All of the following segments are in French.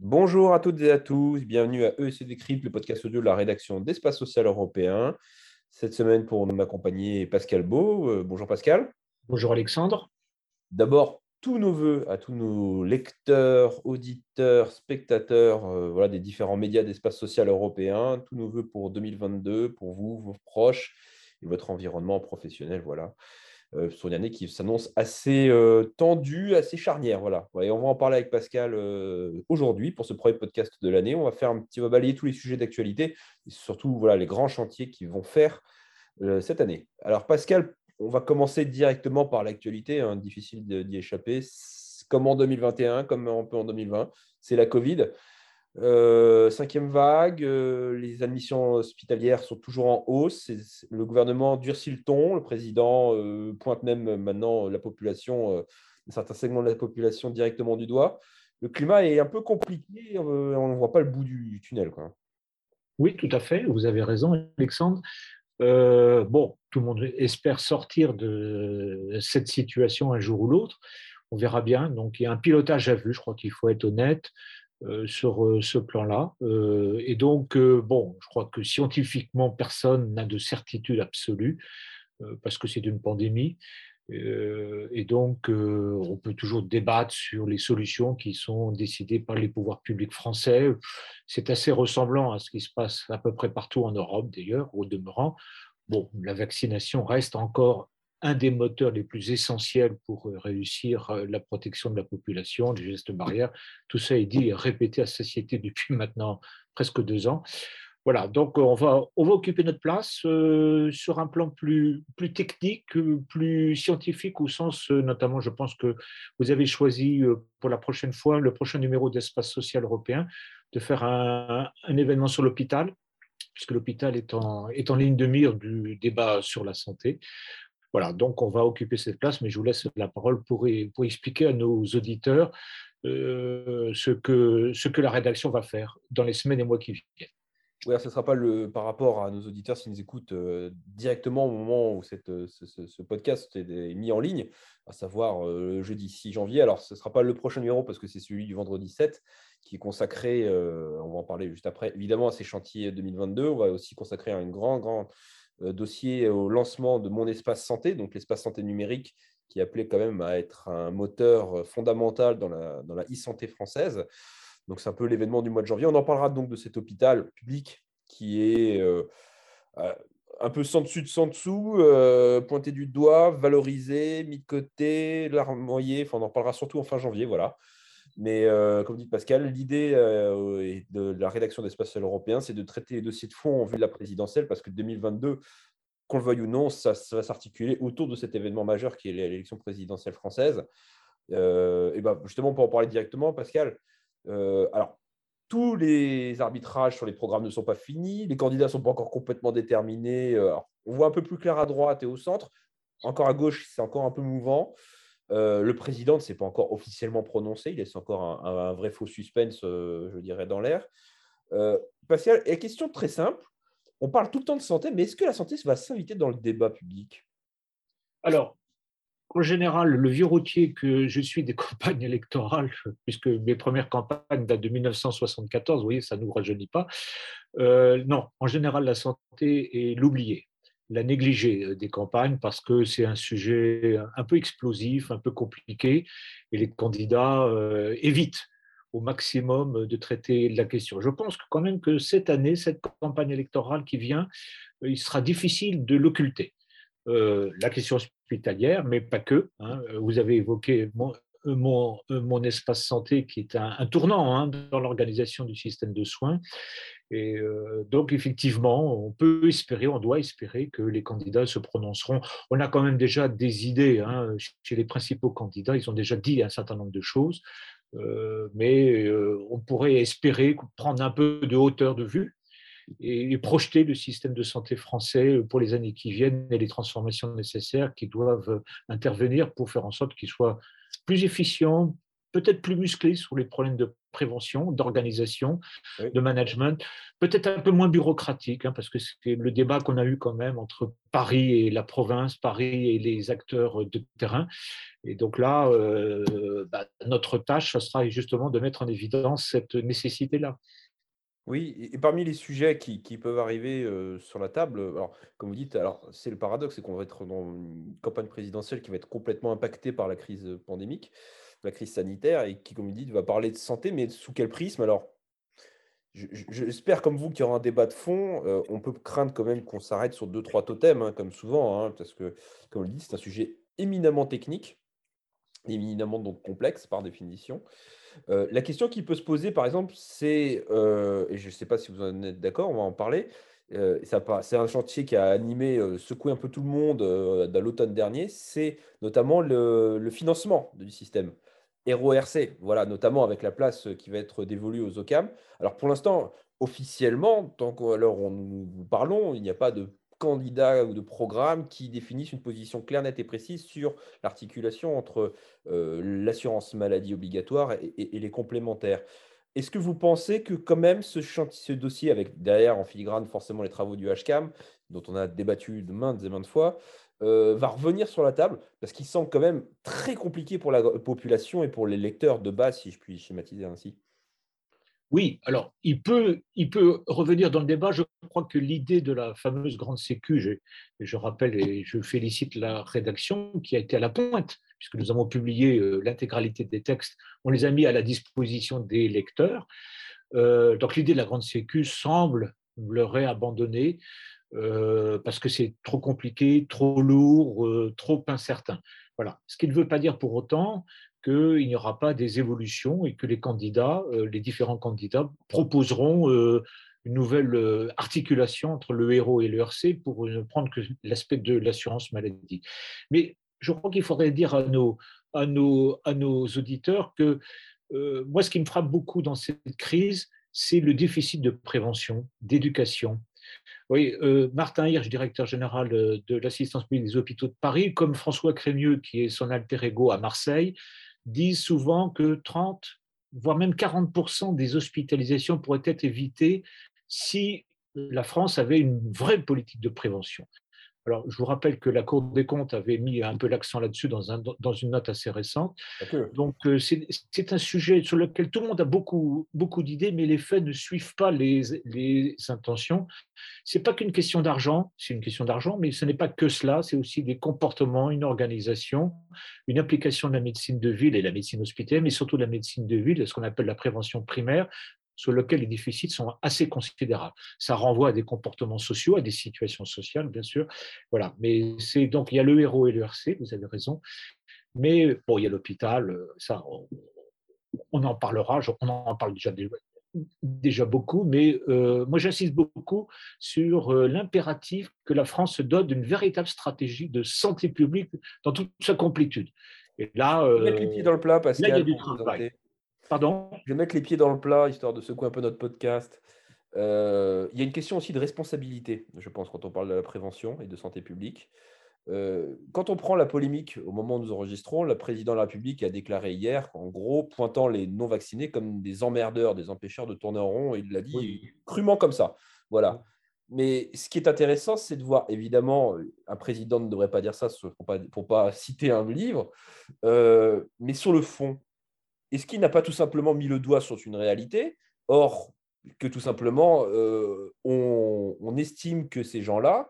Bonjour à toutes et à tous, bienvenue à EEC Décrypte, le podcast audio de la rédaction d'Espace Social Européen. Cette semaine, pour m'accompagner, Pascal Beau. Euh, bonjour Pascal. Bonjour Alexandre. D'abord, tous nos voeux à tous nos lecteurs, auditeurs, spectateurs euh, voilà, des différents médias d'Espace Social Européen. Tous nos voeux pour 2022, pour vous, vos proches votre environnement professionnel. Voilà. Euh, sur une année qui s'annonce assez euh, tendue, assez charnière. Voilà. On va en parler avec Pascal euh, aujourd'hui pour ce premier podcast de l'année. On va faire un petit, on va balayer tous les sujets d'actualité surtout voilà, les grands chantiers qui vont faire cette année. Alors Pascal, on va commencer directement par l'actualité, hein, difficile d'y échapper. Comme en 2021, comme un peu en 2020, c'est la Covid. Euh, cinquième vague, euh, les admissions hospitalières sont toujours en hausse. Le gouvernement durcit le ton. Le président euh, pointe même maintenant la population, certains segments de la population directement du doigt. Le climat est un peu compliqué. on ne voit pas le bout du tunnel. Quoi. Oui, tout à fait. Vous avez raison, Alexandre. bon, tout le monde espère sortir de cette situation un jour ou l'autre. On verra bien. Donc, il y a un pilotage à vue. Je crois qu'il faut être honnête. Euh, sur euh, ce plan-là. Euh, et donc, bon, je crois que scientifiquement, personne n'a de certitude absolue, parce que c'est une pandémie. Et donc, on peut toujours débattre sur les solutions qui sont décidées par les pouvoirs publics français. C'est assez ressemblant à ce qui se passe à peu près partout en Europe, d'ailleurs, au demeurant. Bon, la vaccination reste encore un des moteurs les plus essentiels pour euh, réussir euh, la protection de la population, les gestes barrières. Tout ça est dit et répété à satiété depuis maintenant presque deux ans. Voilà, donc on va, on va occuper notre place euh, sur un plan plus, plus technique, plus scientifique, au sens, notamment, je pense que vous avez choisi pour la prochaine fois, le prochain numéro d'Espace Social Européen, de faire un, un événement sur l'hôpital, puisque l'hôpital est en, est en ligne de mire du débat sur la santé. Voilà, donc on va occuper cette place, mais je vous laisse la parole pour, expliquer à nos auditeurs euh, ce, que, la rédaction va faire dans les semaines et mois qui viennent. Oui, ce ne sera pas le, par rapport à nos auditeurs s'ils nous écoutent euh, directement au moment où cette, ce, podcast est mis en ligne, à savoir euh, le jeudi 6 janvier. Alors, ce ne sera pas le prochain numéro parce que c'est celui du vendredi 7 qui est consacré, on va en parler juste après, évidemment à ces chantiers 2022. On va aussi consacrer un grand, grand euh, dossier au lancement de mon espace santé, donc l'espace santé numérique, qui appelé quand même à être un moteur fondamental dans la, dans la e-santé française. Donc c'est un peu l'événement du mois de janvier. On en parlera donc de cet hôpital public qui est euh, euh, un peu sans dessus de sans dessous, pointé du doigt, valorisé, mis de côté, larmoyé. Enfin, on en parlera surtout en fin janvier, voilà. Mais euh, comme dit Pascal, l'idée euh, de la rédaction d'Espace européen, c'est de traiter les dossiers de fond en vue de la présidentielle, parce que 2022, qu'on le veuille ou non, ça, va s'articuler autour de cet événement majeur qui est l'élection présidentielle française. Euh, et ben justement, pour en parler directement, Pascal, alors, tous les arbitrages sur les programmes ne sont pas finis, les candidats ne sont pas encore complètement déterminés. on voit un peu plus clair à droite et au centre. Encore à gauche, c'est encore un peu mouvant. Euh, le président ne s'est pas encore officiellement prononcé, il laisse encore un, vrai faux suspense, euh, je dirais, dans l'air. Euh, Pascal, et question très simple, on parle tout le temps de santé, mais est-ce que la santé va s'inviter dans le débat public? Alors, en général, le vieux routier que je suis des campagnes électorales, puisque mes premières campagnes datent de 1974, vous voyez, ça ne nous rajeunit pas. non, en général, la santé est l'oubliée la négliger euh, des campagnes parce que c'est un sujet un peu explosif, un peu compliqué, et les candidats euh, évitent au maximum de traiter la question. Je pense quand même que cette année, cette campagne électorale qui vient, euh, il sera difficile de l'occulter. la question hospitalière, mais pas que. Hein. Vous avez évoqué mon, mon, espace santé qui est un, tournant hein, dans l'organisation du système de soins. Et euh, donc, effectivement, on peut espérer, on doit espérer que les candidats se prononceront. On a quand même déjà des idées hein, chez les principaux candidats, ils ont déjà dit un certain nombre de choses, euh, mais euh, on pourrait espérer prendre un peu de hauteur de vue et, projeter le système de santé français pour les années qui viennent et les transformations nécessaires qui doivent intervenir pour faire en sorte qu'il soit plus efficient, peut-être plus musclé sur les problèmes de prévention, d'organisation, de management, peut-être un peu moins bureaucratique, hein, parce que c'est le débat qu'on a eu quand même entre Paris et la province, Paris et les acteurs de terrain. Et donc là, euh, bah, notre tâche, ce sera justement de mettre en évidence cette nécessité-là. Oui, et parmi les sujets qui, peuvent arriver sur la table, alors, comme vous dites, alors c'est le paradoxe, c'est qu'on va être dans une campagne présidentielle qui va être complètement impactée par la crise pandémique la crise sanitaire et qui, comme vous dites, va parler de santé, mais sous quel prisme? Alors, j'espère comme vous qu'il y aura un débat de fond. On peut craindre quand même qu'on s'arrête sur deux, trois totems, hein, comme souvent, hein, parce que, comme vous le dites, c'est un sujet éminemment technique, éminemment donc complexe par définition. La question qui peut se poser, par exemple, c'est, et je ne sais pas si vous en êtes d'accord, on va en parler, c'est un chantier qui a animé, secoué un peu tout le monde dans l'automne dernier, c'est notamment le, financement du système. RORC, voilà, notamment avec la place qui va être dévolue aux OCAM. Alors pour l'instant, officiellement, tant qu'on nous parlons, il n'y a pas de candidat ou de programme qui définissent une position claire, nette et précise sur l'articulation entre l'assurance maladie obligatoire et, les complémentaires. Est-ce que vous pensez que quand même ce, ce dossier, avec derrière en filigrane forcément les travaux du HCAM, dont on a débattu de maintes et maintes fois, euh, va revenir sur la table? Parce qu'il semble quand même très compliqué pour la population et pour les lecteurs de base, si je puis schématiser ainsi. Oui, alors il peut, il peut revenir dans le débat. Je crois que l'idée de la fameuse grande sécu, je, rappelle et je félicite la rédaction qui a été à la pointe puisque nous avons publié euh, l'intégralité des textes, on les a mis à la disposition des lecteurs. Euh, donc l'idée de la grande sécu semble leur abandonnée euh, parce que c'est trop compliqué, trop lourd, trop incertain. Voilà. Ce qui ne veut pas dire pour autant qu'il n'y aura pas des évolutions et que les candidats, les différents candidats, proposeront une nouvelle articulation entre le héros et le RC pour ne prendre que l'aspect de l'assurance maladie. Mais je crois qu'il faudrait dire à nos, à nos, à nos auditeurs que euh, moi, ce qui me frappe beaucoup dans cette crise, c'est le déficit de prévention, d'éducation. Oui, euh, Martin Hirsch, directeur général de l'assistance publique des hôpitaux de Paris, comme François Crémieux, qui est son alter ego à Marseille, disent souvent que 30, voire même 40% des hospitalisations pourraient être évitées si la France avait une vraie politique de prévention. Alors, je vous rappelle que la Cour des comptes avait mis un peu l'accent là-dessus dans, un, dans, une note assez récente. Donc, euh, c'est un sujet sur lequel tout le monde a beaucoup, beaucoup d'idées, mais les faits ne suivent pas les, les intentions. Ce n'est pas qu'une question d'argent, c'est une question d'argent, mais ce n'est pas que cela, c'est aussi des comportements, une organisation, une application de la médecine de ville et la médecine hospitalière, mais surtout la médecine de ville, ce qu'on appelle la prévention primaire, sur lequel les déficits sont assez considérables. Ça renvoie à des comportements sociaux, à des situations sociales, bien sûr. Voilà. Mais c'est donc il y a le héros et le RC, vous avez raison. Mais bon, il y a l'hôpital, ça, on, en parlera. On en parle déjà déjà beaucoup, mais euh, moi j'insiste beaucoup sur euh, l'impératif que la France se donne d'une véritable stratégie de santé publique dans toute sa complétude. Et là, euh, mettre les pieds dans le plat, parce qu'il y a du travail. Pardon Je vais mettre les pieds dans le plat, histoire de secouer un peu notre podcast. Euh, il y a une question aussi de responsabilité, je pense, quand on parle de la prévention et de santé publique. Euh, quand on prend la polémique au moment où nous enregistrons, le président de la République a déclaré hier, en gros, pointant les non-vaccinés comme des emmerdeurs, des empêcheurs de tourner en rond, et il l'a dit crûment comme ça. Voilà. Mais ce qui est intéressant, c'est de voir, évidemment, un président ne devrait pas dire ça pour ne pas, pas, citer un livre, euh, mais sur le fond, est-ce qu'il n'a pas tout simplement mis le doigt sur une réalité? Or, que tout simplement, euh, on, estime que ces gens-là,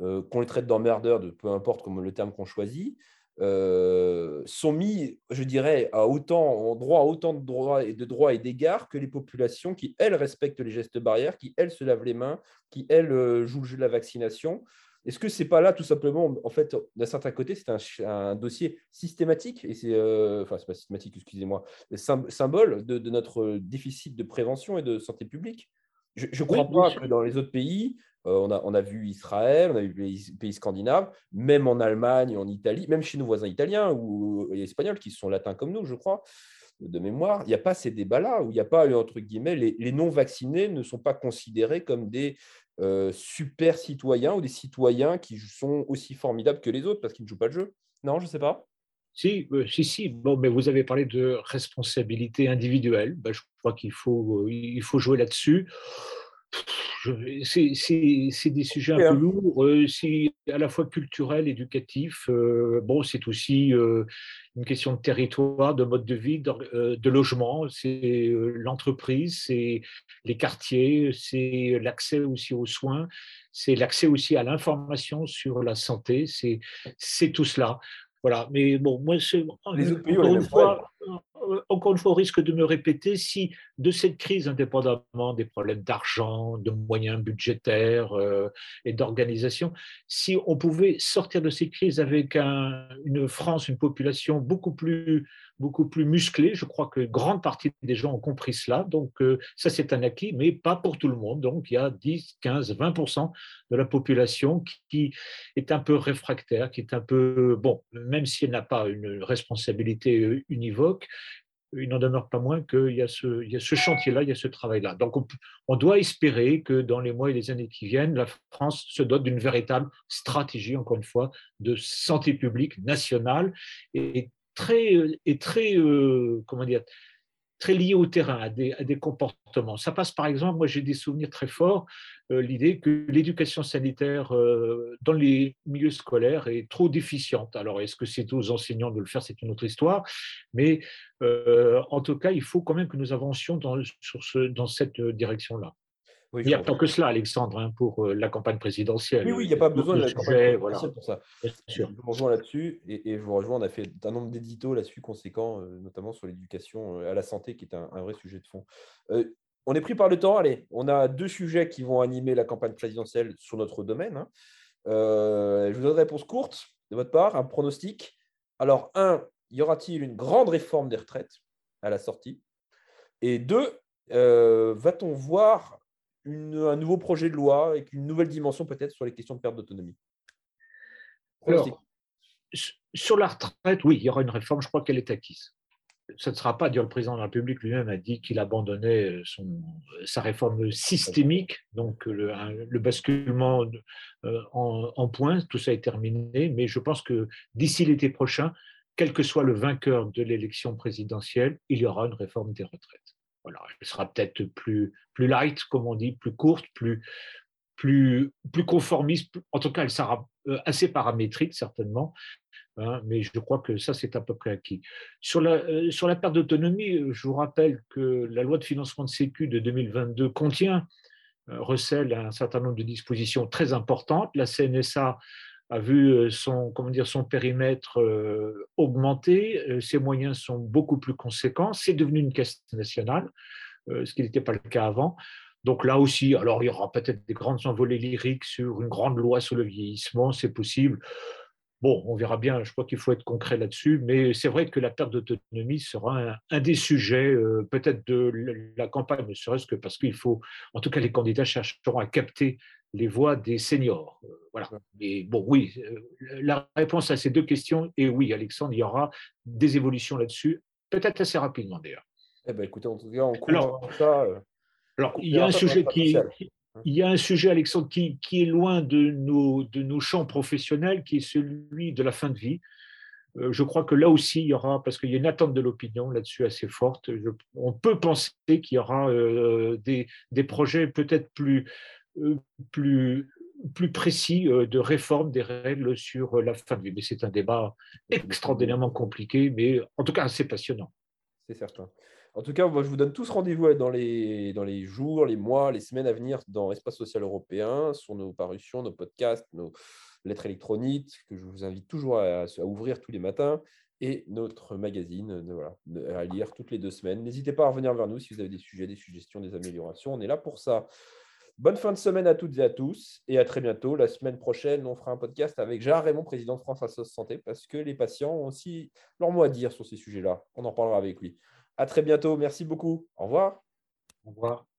euh, qu'on les traite d'emmerdeurs, de peu importe comme le terme qu'on choisit, euh, sont mis, je dirais, à autant, en droit à autant de droits et de droits et d'égards que les populations qui, elles, respectent les gestes barrières, qui, elles, se lavent les mains, qui, elles, jouent le jeu de la vaccination. Est-ce que c'est pas là tout simplement, en fait, d'un certain côté, c'est un, dossier systématique et c'est, euh, enfin, c'est pas systématique, excusez-moi, symbole de, notre déficit de prévention et de santé publique? Je ne crois pas que dans les autres pays, euh, on, a, on a vu Israël, on a vu les pays, scandinaves, même en Allemagne, en Italie, même chez nos voisins italiens ou espagnols qui sont latins comme nous, je crois, de mémoire, il n'y a pas ces débats-là où il n'y a pas, entre guillemets, les non-vaccinés ne sont pas considérés comme des euh, super citoyens ou des citoyens qui sont aussi formidables que les autres parce qu'ils ne jouent pas le jeu Non, je ne sais pas. Si, si, si. Bon, mais vous avez parlé de responsabilité individuelle. Ben, je crois qu'il faut, il faut jouer là-dessus c'est des sujets un peu lourds, c'est à la fois culturel, éducatif. bon, c'est aussi une question de territoire, de mode de vie, de, logement. C'est l'entreprise, c'est les quartiers, c'est l'accès aussi aux soins, c'est l'accès aussi à l'information sur la santé. C'est tout cela. Voilà. Mais bon, moi, les euh, encore une fois, au risque de me répéter, si de cette crise, indépendamment des problèmes d'argent, de moyens budgétaires euh, et d'organisation, si on pouvait sortir de cette crise avec une France, une population beaucoup plus, beaucoup plus musclée, je crois que grande partie des gens ont compris cela. Donc, euh, ça, c'est un acquis, mais pas pour tout le monde. Donc, il y a 10, 15, 20% de la population qui est un peu réfractaire, qui est un peu, bon, même si elle n'a pas une responsabilité univoque, il n'en demeure pas moins qu'il y a ce, ce chantier-là, il y a ce travail-là. Donc, on, doit espérer que dans les mois et les années qui viennent, la France se dote d'une véritable stratégie, encore une fois, de santé publique nationale et très, et très euh, comment dire, très lié au terrain, à des, comportements. Ça passe par exemple, moi j'ai des souvenirs très forts, euh, l'idée que l'éducation sanitaire euh, dans les milieux scolaires est trop déficiente. Alors est-ce que c'est aux enseignants de le faire, c'est une autre histoire, mais euh, en tout cas, il faut quand même que nous avancions dans, sur ce, dans cette direction-là il n'y a pas que cela, Alexandre, hein, pour euh, la campagne présidentielle. Oui, oui, il n'y a pas besoin de la campagne présidentielle pour ça. Je vous rejoins là-dessus et, je vous rejoins. On a fait un nombre d'éditos là-dessus conséquents, euh, notamment sur l'éducation euh, à la santé, qui est un, vrai sujet de fond. on est pris par le temps. Allez, on a deux sujets qui vont animer la campagne présidentielle sur notre domaine. Hein. je vous donne une réponse courte de votre part, un pronostic. Alors, un, y aura-t-il une grande réforme des retraites à la sortie? Et deux, va-t-on voir un nouveau projet de loi avec une nouvelle dimension peut-être sur les questions de perte d'autonomie. Sur la retraite, oui, il y aura une réforme, je crois qu'elle est acquise. Ce ne sera pas, dire le président de la République lui-même a dit qu'il abandonnait son, sa réforme systémique, donc le, basculement euh, en, en point, tout ça est terminé, mais je pense que d'ici l'été prochain, quel que soit le vainqueur de l'élection présidentielle, il y aura une réforme des retraites elle sera peut-être plus, plus light, comme on dit, plus courte, plus, plus, plus conformiste. En tout cas, elle sera euh, assez paramétrique, certainement. Hein, mais je crois que ça, c'est à peu près acquis. Sur la, euh, sur la perte d'autonomie, je vous rappelle que la loi de financement de Sécu de 2022 contient, euh, recèle un certain nombre de dispositions très importantes. La CNSA a vu euh, son, comment dire, son périmètre euh, augmenter, euh, ses moyens sont beaucoup plus conséquents, c'est devenu une caisse nationale, ce qui n'était pas le cas avant. Donc là aussi, alors il y aura peut-être des grandes envolées lyriques sur une grande loi sur le vieillissement, c'est possible. Bon, on verra bien, je crois qu'il faut être concret là-dessus, mais c'est vrai que la perte d'autonomie sera un, des sujets peut-être de la campagne, ne serait-ce que parce qu'il faut, en tout cas les candidats chercheront à capter les voix des seniors. Euh, voilà. Et bon, oui, euh, la réponse à ces deux questions est oui, Alexandre, il y aura des évolutions là-dessus, peut-être assez rapidement d'ailleurs. Eh ben, écoutez, en tout cas, on alors, ça. Euh, alors, il y a un sujet qui, il y a un sujet, Alexandre, qui, qui, est loin de nos, de nos champs professionnels, qui est celui de la fin de vie. Je crois que là aussi, il y aura, parce qu'il y a une attente de l'opinion là-dessus assez forte, on peut penser qu'il y aura des, des projets peut-être plus, plus, plus précis euh, de réforme des règles sur la fin. Mais c'est un débat extraordinairement compliqué, mais en tout cas assez passionnant. C'est certain. En tout cas, je vous donne tous rendez-vous dans les, dans les jours, les mois, les semaines à venir dans Espace Social Européen, sur nos parutions, nos podcasts, nos lettres électroniques, que je vous invite toujours à, à ouvrir tous les matins, et notre magazine euh, voilà, à lire toutes les deux semaines. N'hésitez pas à revenir vers nous si vous avez des sujets, des suggestions, des améliorations. On est là pour ça. Bonne fin de semaine à toutes et à tous et à très bientôt. La semaine prochaine, on fera un podcast avec Gérard Raymond, président de France Assos Santé, parce que les patients ont aussi leur mot à dire sur ces sujets-là. On en parlera avec lui. À très bientôt. Merci beaucoup. Au revoir. Au revoir.